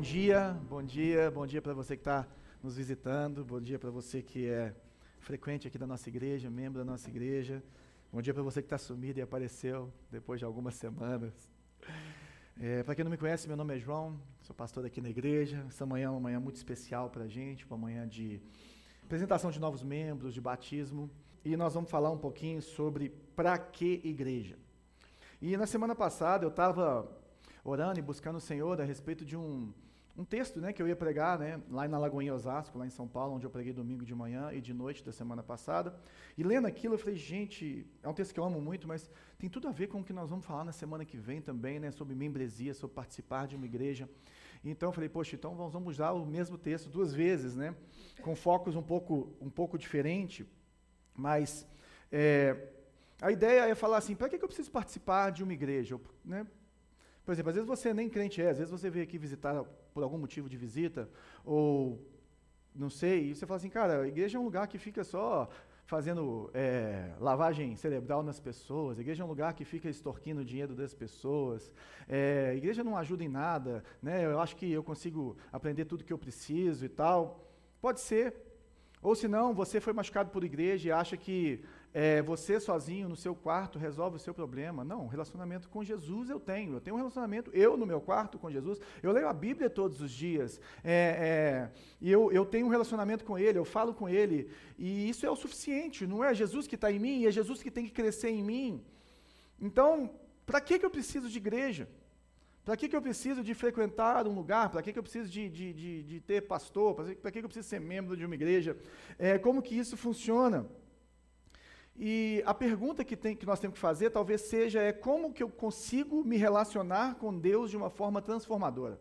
dia, bom dia, bom dia para você que está nos visitando, bom dia para você que é frequente aqui da nossa igreja, membro da nossa igreja, bom dia para você que está sumido e apareceu depois de algumas semanas. É, para quem não me conhece, meu nome é João, sou pastor aqui na igreja. Essa manhã é uma manhã muito especial para a gente, uma manhã de apresentação de novos membros, de batismo, e nós vamos falar um pouquinho sobre para que igreja. E na semana passada eu estava orando e buscando o Senhor a respeito de um, um texto né, que eu ia pregar né, lá na Lagoinha Osasco, lá em São Paulo, onde eu preguei domingo de manhã e de noite da semana passada. E lendo aquilo, eu falei, gente, é um texto que eu amo muito, mas tem tudo a ver com o que nós vamos falar na semana que vem também, né, sobre membresia, sobre participar de uma igreja. Então eu falei, poxa, então vamos, vamos usar o mesmo texto duas vezes, né, com focos um pouco, um pouco diferente, mas é, a ideia é falar assim, para que eu preciso participar de uma igreja? Né, por exemplo, às vezes você nem crente é, às vezes você veio aqui visitar por algum motivo de visita, ou não sei, e você fala assim, cara, a igreja é um lugar que fica só fazendo é, lavagem cerebral nas pessoas, a igreja é um lugar que fica extorquindo o dinheiro das pessoas, é, a igreja não ajuda em nada, né? eu acho que eu consigo aprender tudo que eu preciso e tal. Pode ser. Ou se não, você foi machucado por igreja e acha que é, você sozinho no seu quarto resolve o seu problema. Não, relacionamento com Jesus eu tenho. Eu tenho um relacionamento, eu no meu quarto com Jesus. Eu leio a Bíblia todos os dias. É, é, e eu, eu tenho um relacionamento com Ele, eu falo com Ele. E isso é o suficiente. Não é Jesus que está em mim, é Jesus que tem que crescer em mim. Então, para que, que eu preciso de igreja? Para que, que eu preciso de frequentar um lugar? Para que, que eu preciso de, de, de, de ter pastor? Para que, que eu preciso ser membro de uma igreja? É, como que isso funciona? E a pergunta que, tem, que nós temos que fazer talvez seja é como que eu consigo me relacionar com Deus de uma forma transformadora?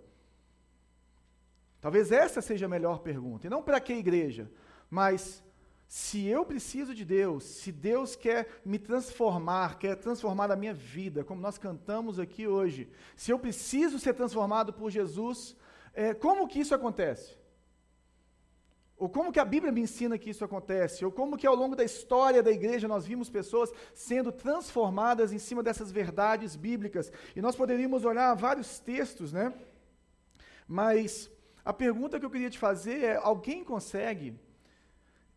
Talvez essa seja a melhor pergunta. E não para que igreja, mas se eu preciso de Deus, se Deus quer me transformar, quer transformar a minha vida, como nós cantamos aqui hoje, se eu preciso ser transformado por Jesus, é, como que isso acontece? Ou como que a Bíblia me ensina que isso acontece? Ou como que ao longo da história da igreja nós vimos pessoas sendo transformadas em cima dessas verdades bíblicas? E nós poderíamos olhar vários textos, né? Mas a pergunta que eu queria te fazer é: alguém consegue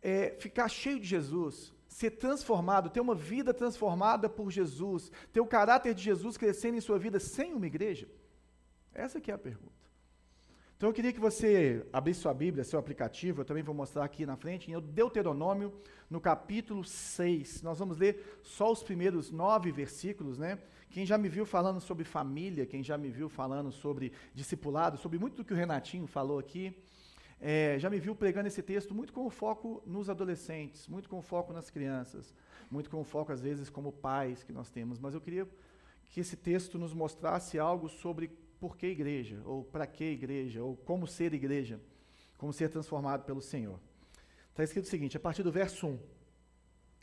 é, ficar cheio de Jesus, ser transformado, ter uma vida transformada por Jesus, ter o caráter de Jesus crescendo em sua vida sem uma igreja? Essa que é a pergunta. Então eu queria que você abrisse sua Bíblia, seu aplicativo, eu também vou mostrar aqui na frente, em Deuteronômio, no capítulo 6. Nós vamos ler só os primeiros nove versículos, né? Quem já me viu falando sobre família, quem já me viu falando sobre discipulado, sobre muito do que o Renatinho falou aqui, é, já me viu pregando esse texto muito com foco nos adolescentes, muito com foco nas crianças, muito com foco, às vezes, como pais que nós temos. Mas eu queria que esse texto nos mostrasse algo sobre por que igreja, ou para que igreja, ou como ser igreja, como ser transformado pelo Senhor. Está escrito o seguinte, a partir do verso 1.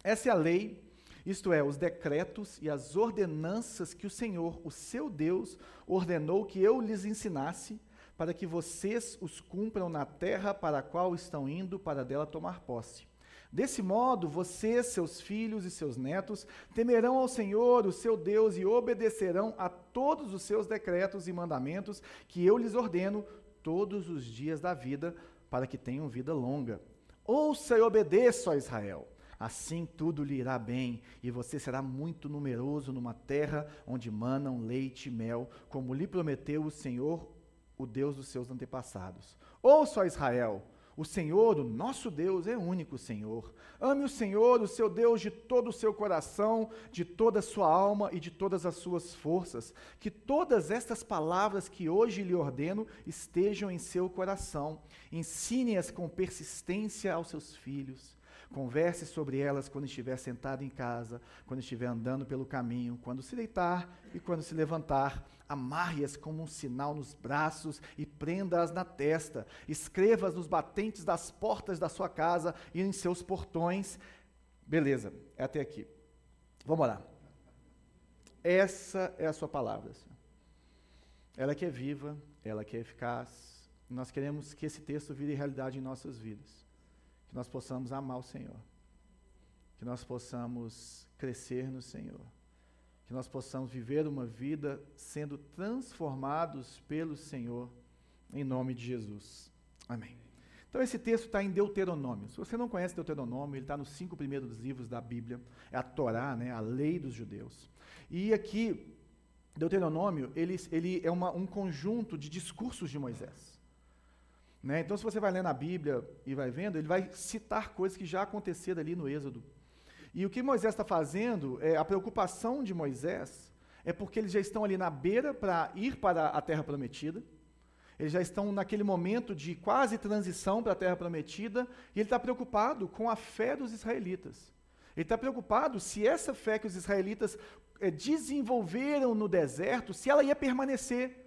Essa é a lei, isto é, os decretos e as ordenanças que o Senhor, o seu Deus, ordenou que eu lhes ensinasse, para que vocês os cumpram na terra para a qual estão indo para dela tomar posse. Desse modo, vocês, seus filhos e seus netos, temerão ao Senhor, o seu Deus, e obedecerão a todos os seus decretos e mandamentos que eu lhes ordeno todos os dias da vida, para que tenham vida longa. Ouça e obedeça, ó Israel. Assim tudo lhe irá bem, e você será muito numeroso numa terra onde manam leite e mel, como lhe prometeu o Senhor, o Deus dos seus antepassados. Ouça, ó Israel, o Senhor, o nosso Deus, é único Senhor. Ame o Senhor, o seu Deus, de todo o seu coração, de toda a sua alma e de todas as suas forças. Que todas estas palavras que hoje lhe ordeno estejam em seu coração. Ensine-as com persistência aos seus filhos. Converse sobre elas quando estiver sentado em casa, quando estiver andando pelo caminho, quando se deitar e quando se levantar amarre-as como um sinal nos braços e prenda-as na testa, escreva-as nos batentes das portas da sua casa e em seus portões. Beleza, é até aqui. Vamos lá. Essa é a sua palavra, Senhor. Ela que é viva, ela que é eficaz. Nós queremos que esse texto vire realidade em nossas vidas. Que nós possamos amar o Senhor. Que nós possamos crescer no Senhor que nós possamos viver uma vida sendo transformados pelo Senhor Em nome de Jesus. Amém. Então esse texto está em Deuteronômio. Se você não conhece Deuteronômio, ele está nos cinco primeiros livros da Bíblia. É a Torá, né, a lei dos judeus. E aqui, Deuteronômio, ele, ele é uma, um conjunto de discursos de Moisés. Né? Então, se você vai ler na Bíblia e vai vendo, ele vai citar coisas que já aconteceram ali no Êxodo. E o que Moisés está fazendo, é a preocupação de Moisés, é porque eles já estão ali na beira para ir para a terra prometida. Eles já estão naquele momento de quase transição para a terra prometida, e ele está preocupado com a fé dos israelitas. Ele está preocupado se essa fé que os israelitas é, desenvolveram no deserto, se ela ia permanecer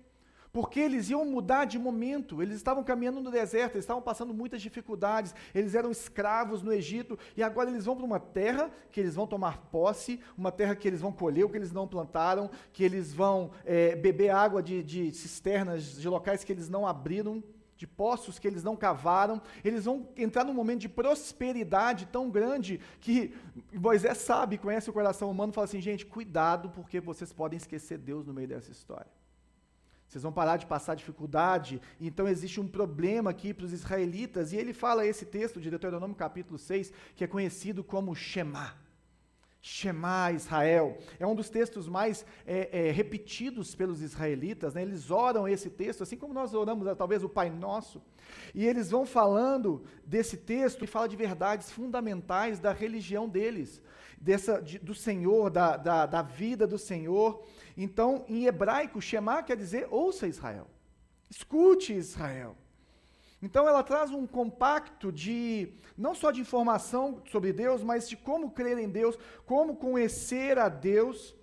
porque eles iam mudar de momento, eles estavam caminhando no deserto, eles estavam passando muitas dificuldades, eles eram escravos no Egito, e agora eles vão para uma terra que eles vão tomar posse, uma terra que eles vão colher o que eles não plantaram, que eles vão é, beber água de, de cisternas, de locais que eles não abriram, de poços que eles não cavaram, eles vão entrar num momento de prosperidade tão grande que Moisés sabe, conhece o coração humano fala assim: gente, cuidado, porque vocês podem esquecer Deus no meio dessa história. Vocês vão parar de passar dificuldade. Então existe um problema aqui para os israelitas. E ele fala esse texto de Deuteronômio capítulo 6, que é conhecido como Shema. Shema Israel. É um dos textos mais é, é, repetidos pelos israelitas. Né? Eles oram esse texto, assim como nós oramos talvez o Pai Nosso. E eles vão falando desse texto e fala de verdades fundamentais da religião deles, dessa, de, do Senhor, da, da, da vida do Senhor. Então, em hebraico, Shema quer dizer ouça Israel. Escute Israel. Então ela traz um compacto de não só de informação sobre Deus, mas de como crer em Deus, como conhecer a Deus.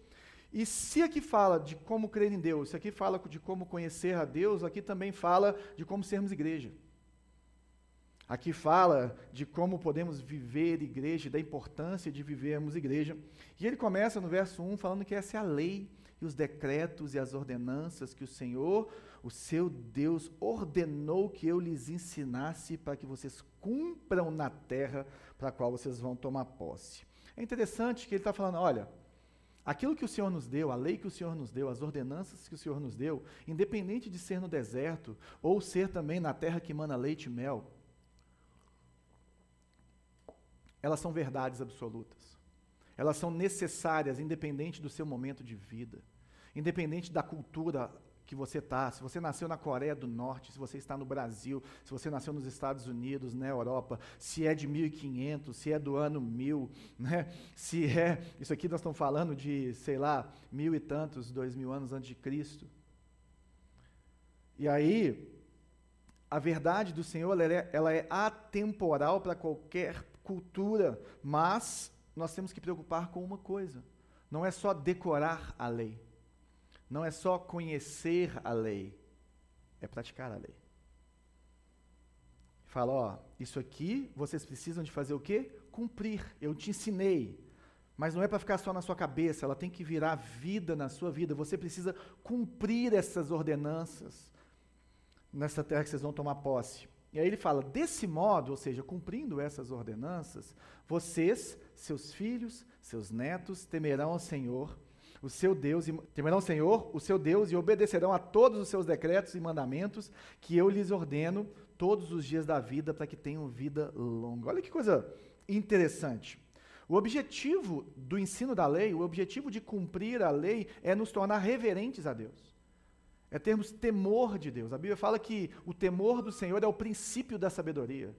E se aqui fala de como crer em Deus, se aqui fala de como conhecer a Deus, aqui também fala de como sermos igreja. Aqui fala de como podemos viver igreja, da importância de vivermos igreja. E ele começa no verso 1 falando que essa é a lei e os decretos e as ordenanças que o Senhor, o seu Deus, ordenou que eu lhes ensinasse para que vocês cumpram na terra para a qual vocês vão tomar posse. É interessante que ele está falando: olha, aquilo que o Senhor nos deu, a lei que o Senhor nos deu, as ordenanças que o Senhor nos deu, independente de ser no deserto ou ser também na terra que mana leite e mel, elas são verdades absolutas. Elas são necessárias, independente do seu momento de vida. Independente da cultura que você está, se você nasceu na Coreia do Norte, se você está no Brasil, se você nasceu nos Estados Unidos, na Europa, se é de 1500, se é do ano 1000, né? se é, isso aqui nós estamos falando de, sei lá, mil e tantos, dois mil anos antes de Cristo. E aí, a verdade do Senhor ela é, ela é atemporal para qualquer cultura, mas nós temos que preocupar com uma coisa: não é só decorar a lei não é só conhecer a lei, é praticar a lei. Fala, ó, isso aqui vocês precisam de fazer o quê? Cumprir. Eu te ensinei. Mas não é para ficar só na sua cabeça, ela tem que virar vida na sua vida. Você precisa cumprir essas ordenanças nessa terra que vocês vão tomar posse. E aí ele fala: desse modo, ou seja, cumprindo essas ordenanças, vocês, seus filhos, seus netos temerão ao Senhor o seu Deus, e temerão o Senhor, o seu Deus, e obedecerão a todos os seus decretos e mandamentos que eu lhes ordeno todos os dias da vida para que tenham vida longa. Olha que coisa interessante. O objetivo do ensino da lei, o objetivo de cumprir a lei é nos tornar reverentes a Deus. É termos temor de Deus. A Bíblia fala que o temor do Senhor é o princípio da sabedoria.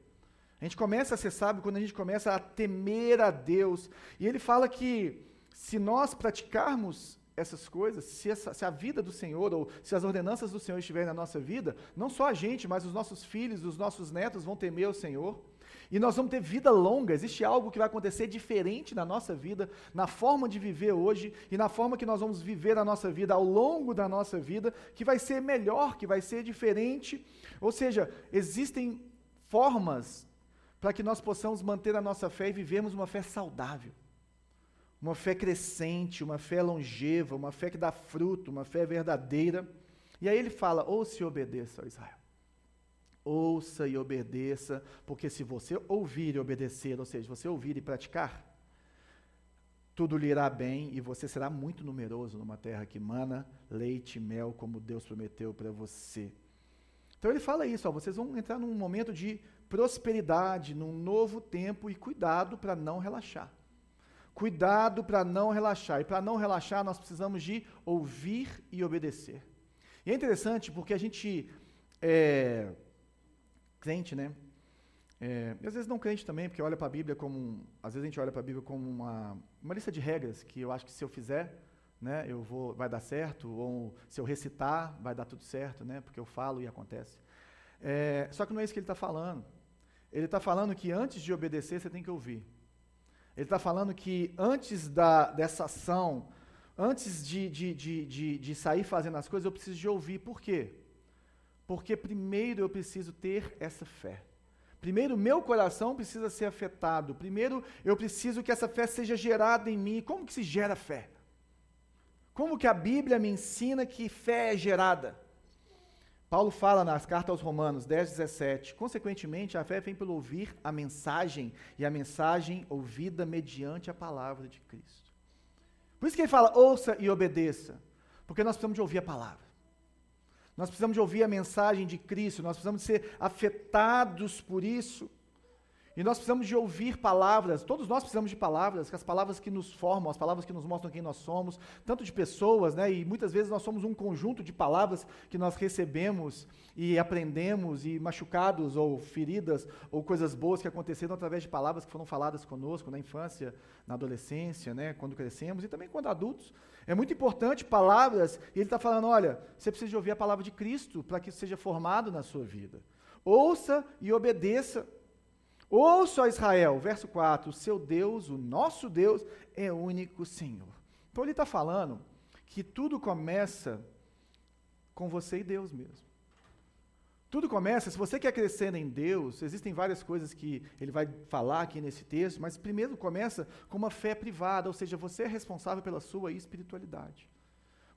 A gente começa a ser sábio quando a gente começa a temer a Deus. E ele fala que se nós praticarmos essas coisas, se, essa, se, a vida do Senhor ou se as ordenanças do Senhor estiverem na nossa vida, não só a gente, mas os nossos filhos, os nossos netos vão temer o Senhor. E nós vamos ter vida longa. Existe algo que vai acontecer diferente na nossa vida, na forma de viver hoje e na forma que nós vamos viver a nossa vida ao longo da nossa vida, que vai ser melhor, que vai ser diferente. Ou seja, existem formas para que nós possamos manter a nossa fé e vivermos uma fé saudável uma fé crescente, uma fé longeva, uma fé que dá fruto, uma fé verdadeira. E aí ele fala: ouça e obedeça, ó Israel. Ouça e obedeça, porque se você ouvir e obedecer, ou seja, você ouvir e praticar, tudo lhe irá bem e você será muito numeroso numa terra que mana leite e mel, como Deus prometeu para você. Então ele fala isso, ó, vocês vão entrar num momento de prosperidade, num novo tempo e cuidado para não relaxar. Cuidado para não relaxar. E para não relaxar, nós precisamos de ouvir e obedecer. E é interessante porque a gente é crente, né? É, e às vezes não crente também, porque olha para a Bíblia como. Às vezes a gente olha para a Bíblia como uma, uma lista de regras que eu acho que se eu fizer, né, eu vou, vai dar certo, ou se eu recitar, vai dar tudo certo, né, porque eu falo e acontece. É, só que não é isso que ele está falando. Ele está falando que antes de obedecer, você tem que ouvir. Ele está falando que antes da, dessa ação, antes de, de, de, de, de sair fazendo as coisas, eu preciso de ouvir. Por quê? Porque primeiro eu preciso ter essa fé. Primeiro, meu coração precisa ser afetado. Primeiro, eu preciso que essa fé seja gerada em mim. Como que se gera fé? Como que a Bíblia me ensina que fé é gerada? Paulo fala nas cartas aos Romanos 10, 17. Consequentemente, a fé vem pelo ouvir a mensagem, e a mensagem ouvida mediante a palavra de Cristo. Por isso que ele fala, ouça e obedeça. Porque nós precisamos de ouvir a palavra. Nós precisamos de ouvir a mensagem de Cristo, nós precisamos de ser afetados por isso. E nós precisamos de ouvir palavras, todos nós precisamos de palavras, as palavras que nos formam, as palavras que nos mostram quem nós somos, tanto de pessoas, né? E muitas vezes nós somos um conjunto de palavras que nós recebemos e aprendemos, e machucados, ou feridas, ou coisas boas que aconteceram através de palavras que foram faladas conosco na infância, na adolescência, né? Quando crescemos, e também quando adultos. É muito importante palavras, e ele está falando: olha, você precisa de ouvir a palavra de Cristo para que isso seja formado na sua vida. Ouça e obedeça. Ouça, Israel, verso 4: o seu Deus, o nosso Deus, é único Senhor. Então ele está falando que tudo começa com você e Deus mesmo. Tudo começa, se você quer crescer em Deus, existem várias coisas que ele vai falar aqui nesse texto, mas primeiro começa com uma fé privada, ou seja, você é responsável pela sua espiritualidade.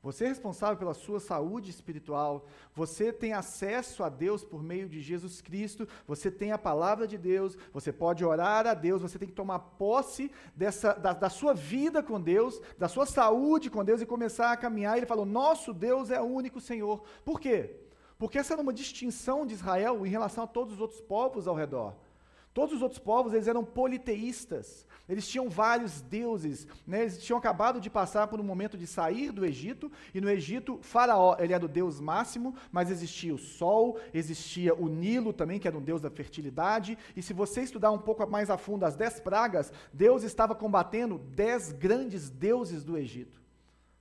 Você é responsável pela sua saúde espiritual. Você tem acesso a Deus por meio de Jesus Cristo. Você tem a palavra de Deus. Você pode orar a Deus. Você tem que tomar posse dessa, da, da sua vida com Deus, da sua saúde com Deus e começar a caminhar. Ele falou: Nosso Deus é o único Senhor. Por quê? Porque essa era uma distinção de Israel em relação a todos os outros povos ao redor. Todos os outros povos eles eram politeístas. Eles tinham vários deuses, né? eles tinham acabado de passar por um momento de sair do Egito, e no Egito, Faraó, ele era o deus máximo, mas existia o sol, existia o Nilo também, que era um deus da fertilidade, e se você estudar um pouco mais a fundo as dez pragas, Deus estava combatendo dez grandes deuses do Egito,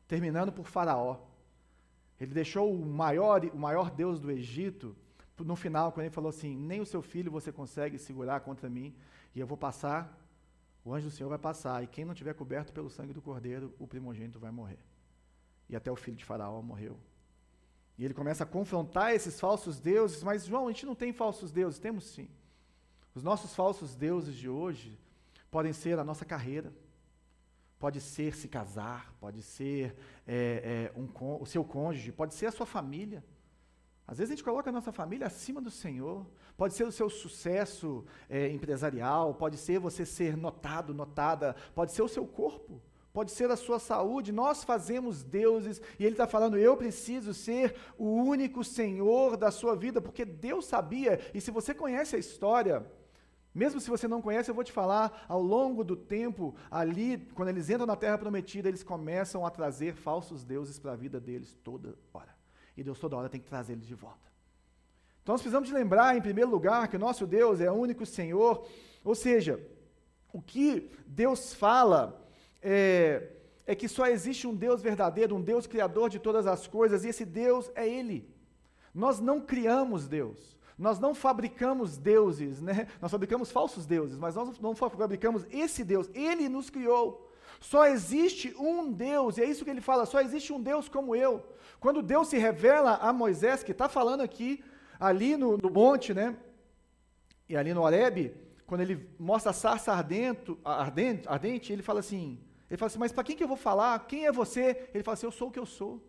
terminando por Faraó. Ele deixou o maior, o maior deus do Egito, no final, quando ele falou assim: Nem o seu filho você consegue segurar contra mim, e eu vou passar o anjo do Senhor vai passar, e quem não tiver coberto pelo sangue do cordeiro, o primogênito vai morrer. E até o filho de Faraó morreu. E ele começa a confrontar esses falsos deuses, mas João, a gente não tem falsos deuses, temos sim. Os nossos falsos deuses de hoje podem ser a nossa carreira, pode ser se casar, pode ser é, é, um, o seu cônjuge, pode ser a sua família. Às vezes a gente coloca a nossa família acima do Senhor. Pode ser o seu sucesso é, empresarial, pode ser você ser notado, notada, pode ser o seu corpo, pode ser a sua saúde. Nós fazemos deuses e Ele está falando: eu preciso ser o único Senhor da sua vida, porque Deus sabia. E se você conhece a história, mesmo se você não conhece, eu vou te falar, ao longo do tempo, ali, quando eles entram na terra prometida, eles começam a trazer falsos deuses para a vida deles toda hora. E Deus toda hora tem que trazer eles de volta. Então nós precisamos de lembrar, em primeiro lugar, que o nosso Deus é o único Senhor. Ou seja, o que Deus fala é, é que só existe um Deus verdadeiro, um Deus criador de todas as coisas, e esse Deus é Ele. Nós não criamos Deus. Nós não fabricamos deuses, né? Nós fabricamos falsos deuses, mas nós não fabricamos esse Deus. Ele nos criou. Só existe um Deus, e é isso que ele fala: só existe um Deus como eu. Quando Deus se revela a Moisés, que está falando aqui, ali no, no, monte, né? E ali no Horebe, quando ele mostra a sarça ardente, ardente, ardente, ele fala assim: ele fala assim, mas para quem que eu vou falar? Quem é você? Ele fala assim: eu sou o que eu sou.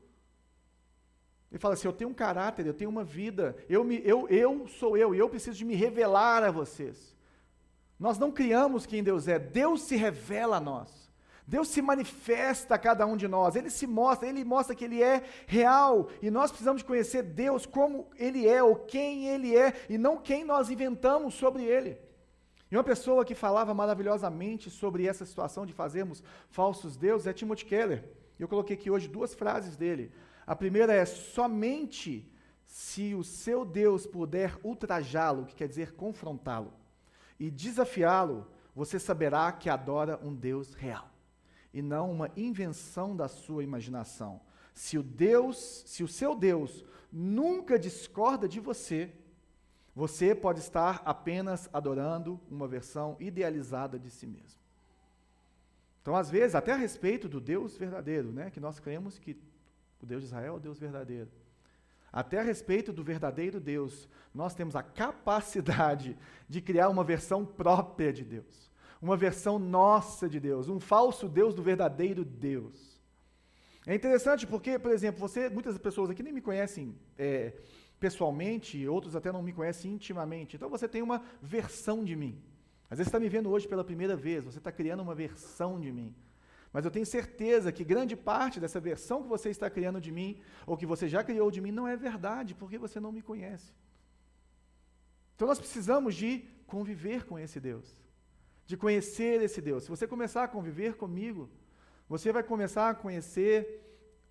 Ele fala assim: eu tenho um caráter, eu tenho uma vida, eu, me, eu, eu sou eu, e eu preciso de me revelar a vocês. Nós não criamos quem Deus é, Deus se revela a nós. Deus se manifesta a cada um de nós, Ele se mostra, Ele mostra que Ele é real, e nós precisamos conhecer Deus como Ele é, ou quem Ele é, e não quem nós inventamos sobre Ele. E uma pessoa que falava maravilhosamente sobre essa situação de fazermos falsos deuses é Timothy Keller. Eu coloquei aqui hoje duas frases dele. A primeira é: somente se o seu Deus puder ultrajá-lo, que quer dizer confrontá-lo, e desafiá-lo, você saberá que adora um Deus real e não uma invenção da sua imaginação. Se o Deus, se o seu Deus nunca discorda de você, você pode estar apenas adorando uma versão idealizada de si mesmo. Então, às vezes, até a respeito do Deus verdadeiro, né, que nós cremos que o Deus de Israel é o Deus verdadeiro. Até a respeito do verdadeiro Deus, nós temos a capacidade de criar uma versão própria de Deus uma versão nossa de Deus, um falso Deus do verdadeiro Deus. É interessante porque, por exemplo, você, muitas pessoas aqui nem me conhecem é, pessoalmente, outros até não me conhecem intimamente. Então você tem uma versão de mim. Às vezes você está me vendo hoje pela primeira vez, você está criando uma versão de mim. Mas eu tenho certeza que grande parte dessa versão que você está criando de mim, ou que você já criou de mim, não é verdade, porque você não me conhece. Então nós precisamos de conviver com esse Deus de conhecer esse Deus. Se você começar a conviver comigo, você vai começar a conhecer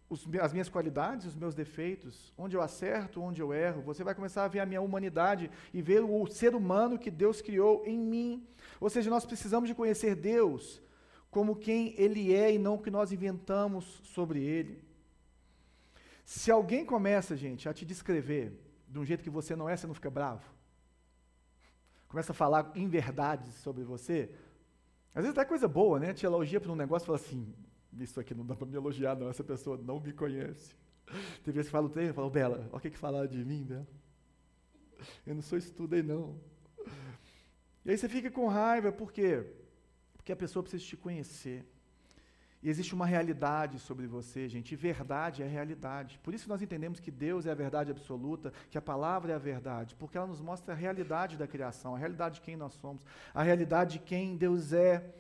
os, as minhas qualidades, os meus defeitos, onde eu acerto, onde eu erro. Você vai começar a ver a minha humanidade e ver o ser humano que Deus criou em mim. Ou seja, nós precisamos de conhecer Deus como quem Ele é e não o que nós inventamos sobre Ele. Se alguém começa, gente, a te descrever de um jeito que você não é, você não fica bravo? Começa a falar em verdades sobre você, às vezes até coisa boa, né? Te elogia por um negócio e fala assim, isso aqui não dá para me elogiar, não, essa pessoa não me conhece. Tem vezes que fala o treino e fala, Bela, olha o que, que falaram de mim, Bela. Eu não sou isso tudo aí, não. E aí você fica com raiva, por quê? Porque a pessoa precisa te conhecer. E existe uma realidade sobre você, gente, e verdade é realidade. Por isso nós entendemos que Deus é a verdade absoluta, que a palavra é a verdade, porque ela nos mostra a realidade da criação, a realidade de quem nós somos, a realidade de quem Deus é.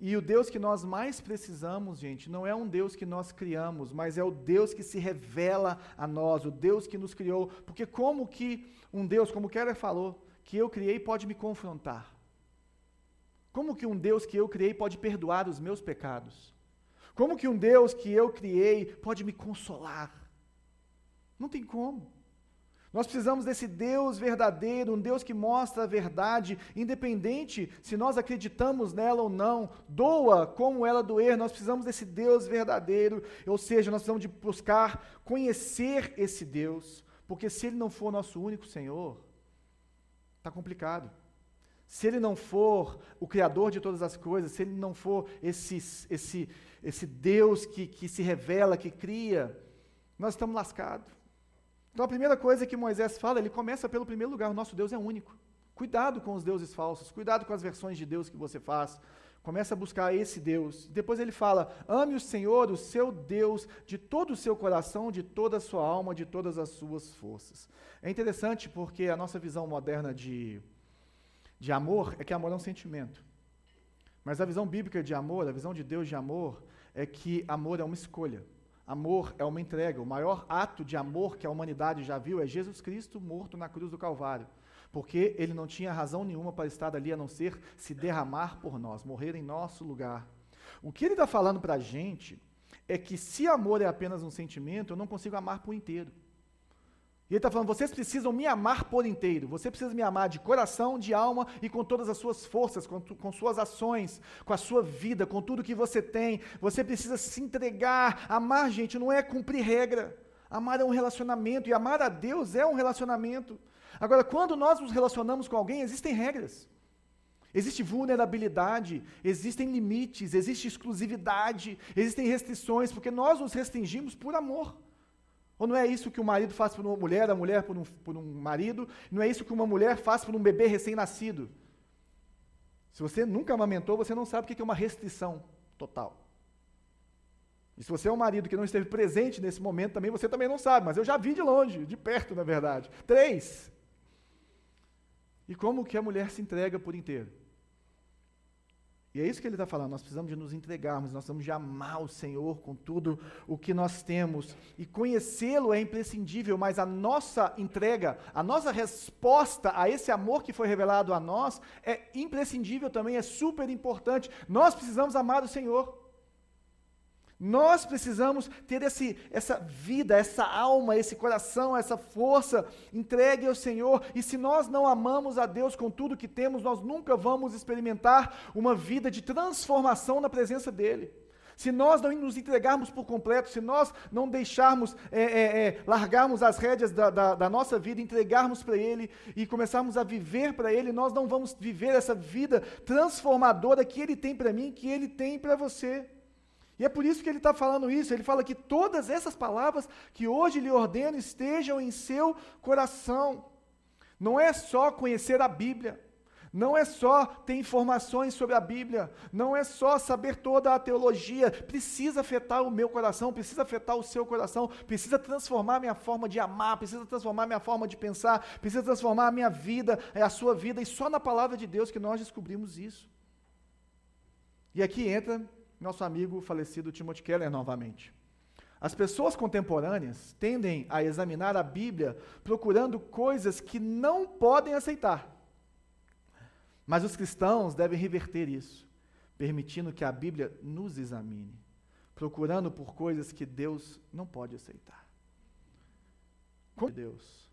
E o Deus que nós mais precisamos, gente, não é um Deus que nós criamos, mas é o Deus que se revela a nós, o Deus que nos criou. Porque como que um Deus, como Keller falou, que eu criei pode me confrontar? Como que um Deus que eu criei pode perdoar os meus pecados? Como que um Deus que eu criei pode me consolar? Não tem como. Nós precisamos desse Deus verdadeiro, um Deus que mostra a verdade, independente se nós acreditamos nela ou não, doa como ela doer, nós precisamos desse Deus verdadeiro, ou seja, nós precisamos de buscar conhecer esse Deus, porque se ele não for nosso único Senhor, está complicado. Se ele não for o Criador de todas as coisas, se ele não for esse, esse, esse Deus que, que se revela, que cria, nós estamos lascados. Então a primeira coisa que Moisés fala, ele começa pelo primeiro lugar: o nosso Deus é único. Cuidado com os deuses falsos, cuidado com as versões de Deus que você faz. Começa a buscar esse Deus. Depois ele fala: ame o Senhor, o seu Deus, de todo o seu coração, de toda a sua alma, de todas as suas forças. É interessante porque a nossa visão moderna de, de amor é que amor é um sentimento. Mas a visão bíblica de amor, a visão de Deus de amor, é que amor é uma escolha. Amor é uma entrega. O maior ato de amor que a humanidade já viu é Jesus Cristo morto na cruz do Calvário. Porque ele não tinha razão nenhuma para estar ali a não ser se derramar por nós, morrer em nosso lugar. O que ele está falando para a gente é que se amor é apenas um sentimento, eu não consigo amar por inteiro. E ele está falando: vocês precisam me amar por inteiro. Você precisa me amar de coração, de alma e com todas as suas forças, com, com, suas ações, com a sua vida, com tudo que você tem. Você precisa se entregar. Amar, gente, não é cumprir regra. Amar é um relacionamento. E amar a Deus é um relacionamento. Agora, quando nós nos relacionamos com alguém, existem regras. Existe vulnerabilidade, existem limites, existe exclusividade, existem restrições, porque nós nos restringimos por amor. Ou não é isso que o marido faz por uma mulher, a mulher por um, por um marido? Não é isso que uma mulher faz por um bebê recém-nascido? Se você nunca amamentou, você não sabe o que é uma restrição total. E se você é um marido que não esteve presente nesse momento também, você também não sabe, mas eu já vi de longe, de perto, na verdade. Três. E como que a mulher se entrega por inteiro? E é isso que ele está falando. Nós precisamos de nos entregarmos, nós precisamos de amar o Senhor com tudo o que nós temos. E conhecê-lo é imprescindível, mas a nossa entrega, a nossa resposta a esse amor que foi revelado a nós é imprescindível também, é super importante. Nós precisamos amar o Senhor. Nós precisamos ter esse, essa vida, essa alma, esse coração, essa força entregue ao Senhor. E se nós não amamos a Deus com tudo que temos, nós nunca vamos experimentar uma vida de transformação na presença dEle. Se nós não nos entregarmos por completo, se nós não deixarmos, é, é, é, largarmos as rédeas da, da, da nossa vida, entregarmos para Ele e começarmos a viver para Ele, nós não vamos viver essa vida transformadora que Ele tem para mim, que Ele tem para você. E é por isso que ele está falando isso. Ele fala que todas essas palavras que hoje lhe ordeno estejam em seu coração. Não é só conhecer a Bíblia. Não é só ter informações sobre a Bíblia, não é só saber toda a teologia, precisa afetar o meu coração, precisa afetar o seu coração, precisa transformar minha forma de amar, precisa transformar minha forma de pensar, precisa transformar a minha vida, é a sua vida, e só na palavra de Deus que nós descobrimos isso. E aqui entra nosso amigo falecido Timothy Keller novamente. As pessoas contemporâneas tendem a examinar a Bíblia procurando coisas que não podem aceitar. Mas os cristãos devem reverter isso, permitindo que a Bíblia nos examine, procurando por coisas que Deus não pode aceitar. Como Deus?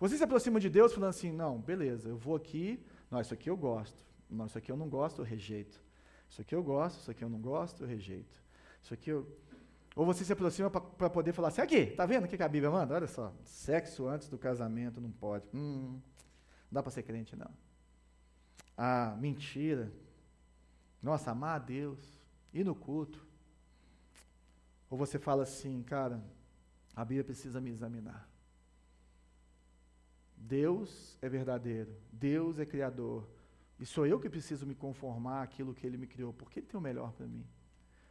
Você se aproxima de Deus falando assim: não, beleza, eu vou aqui, não, isso aqui eu gosto, não, isso aqui eu não gosto, eu rejeito. Isso aqui eu gosto, isso aqui eu não gosto, eu rejeito. Isso aqui eu. Ou você se aproxima para poder falar assim: aqui, tá vendo o que a Bíblia manda? Olha só, sexo antes do casamento não pode. Hum, não dá para ser crente, não. Ah, mentira. Nossa, amar a Deus. Ir no culto. Ou você fala assim, cara, a Bíblia precisa me examinar. Deus é verdadeiro, Deus é criador, e sou eu que preciso me conformar àquilo que Ele me criou, porque Ele tem o melhor para mim.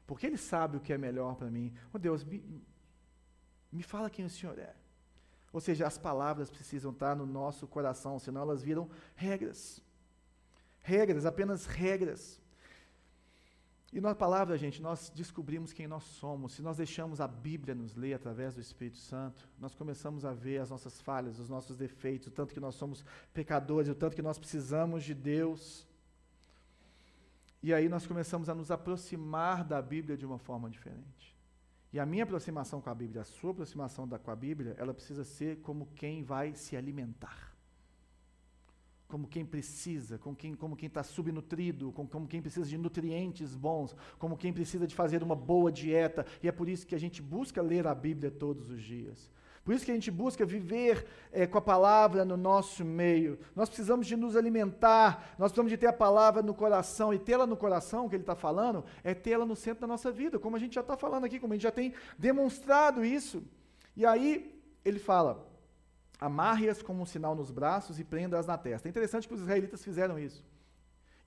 Porque Ele sabe o que é melhor para mim. Oh Deus, me, me fala quem o Senhor é. Ou seja, as palavras precisam estar no nosso coração, senão elas viram regras. Regras, apenas regras. E na palavra, gente, nós descobrimos quem nós somos. Se nós deixamos a Bíblia nos ler através do Espírito Santo, nós começamos a ver as nossas falhas, os nossos defeitos, o tanto que nós somos pecadores, o tanto que nós precisamos de Deus. E aí nós começamos a nos aproximar da Bíblia de uma forma diferente. E a minha aproximação com a Bíblia, a sua aproximação da, com a Bíblia, ela precisa ser como quem vai se alimentar como quem precisa, como quem como quem está subnutrido, como, como quem precisa de nutrientes bons, como quem precisa de fazer uma boa dieta. E é por isso que a gente busca ler a Bíblia todos os dias. Por isso que a gente busca viver é, com a palavra no nosso meio. Nós precisamos de nos alimentar, nós precisamos de ter a palavra no coração. E tê-la no coração, que ele está falando, é tê-la no centro da nossa vida, como a gente já está falando aqui, como a gente já tem demonstrado isso. E aí ele fala: amarre-as como um sinal nos braços e prenda-as na testa. É interessante que os israelitas fizeram isso.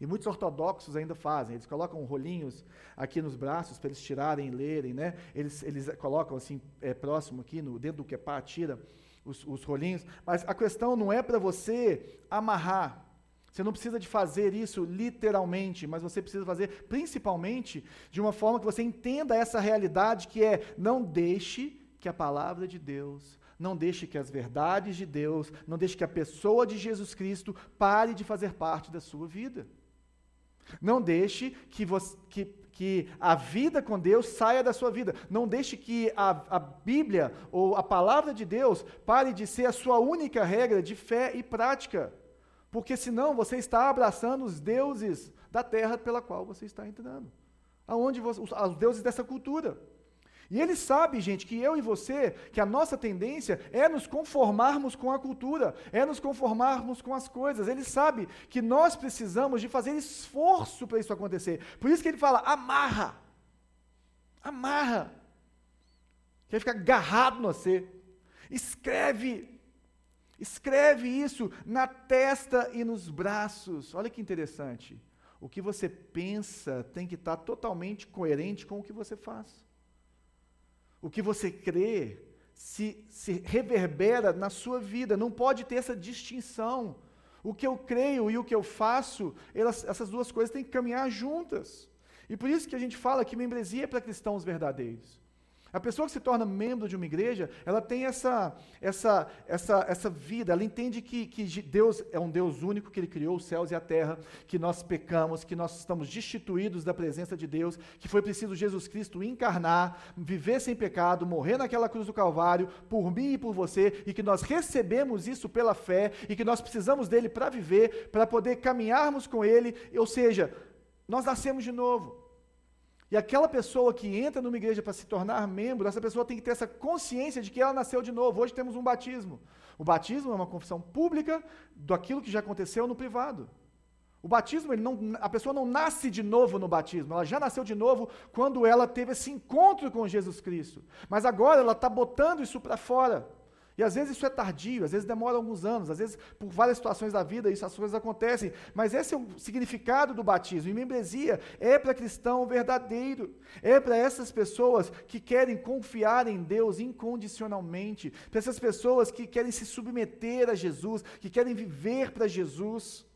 E muitos ortodoxos ainda fazem. Eles colocam rolinhos aqui nos braços para eles tirarem e lerem, né? Eles, eles colocam assim, é, próximo aqui, no, dentro do quepá, tira os, os rolinhos. Mas a questão não é para você amarrar. Você não precisa de fazer isso literalmente, mas você precisa fazer principalmente de uma forma que você entenda essa realidade que é não deixe que a palavra de Deus não deixe que as verdades de Deus, não deixe que a pessoa de Jesus Cristo pare de fazer parte da sua vida. Não deixe que, você, que, que a vida com Deus saia da sua vida. Não deixe que a, a Bíblia ou a palavra de Deus pare de ser a sua única regra de fé e prática. Porque senão você está abraçando os deuses da terra pela qual você está entrando. Aonde você, os, os deuses dessa cultura. E ele sabe, gente, que eu e você, que a nossa tendência é nos conformarmos com a cultura, é nos conformarmos com as coisas. Ele sabe que nós precisamos de fazer esforço para isso acontecer. Por isso que ele fala: amarra. Amarra. Quer ficar agarrado no você. Escreve. Escreve isso na testa e nos braços. Olha que interessante. O que você pensa tem que estar totalmente coerente com o que você faz. O que você crê se, se reverbera na sua vida. Não pode ter essa distinção. O que eu creio e o que eu faço, elas, essas duas coisas têm que caminhar juntas. E por isso que a gente fala que membresia é para cristãos verdadeiros. A pessoa que se torna membro de uma igreja, ela tem essa, essa, essa, essa vida, ela entende que, que Deus é um Deus único, que Ele criou os céus e a terra, que nós pecamos, que nós estamos destituídos da presença de Deus, que foi preciso Jesus Cristo encarnar, viver sem pecado, morrer naquela cruz do Calvário, por mim e por você, e que nós recebemos isso pela fé, e que nós precisamos dele para viver, para poder caminharmos com Ele, ou seja, nós nascemos de novo. E aquela pessoa que entra numa igreja para se tornar membro, essa pessoa tem que ter essa consciência de que ela nasceu de novo. Hoje temos um batismo. O batismo é uma confissão pública daquilo que já aconteceu no privado. O batismo, não, a pessoa não nasce de novo no batismo, ela já nasceu de novo quando ela teve esse encontro com Jesus Cristo. Mas agora ela está botando isso para fora. E às vezes isso é tardio, às vezes demora alguns anos, às vezes por várias situações da vida isso, as coisas acontecem. Mas esse é o significado do batismo. E membresia é para cristão verdadeiro. É para essas pessoas que querem confiar em Deus incondicionalmente. Para essas pessoas que querem se submeter a Jesus, que querem viver para Jesus.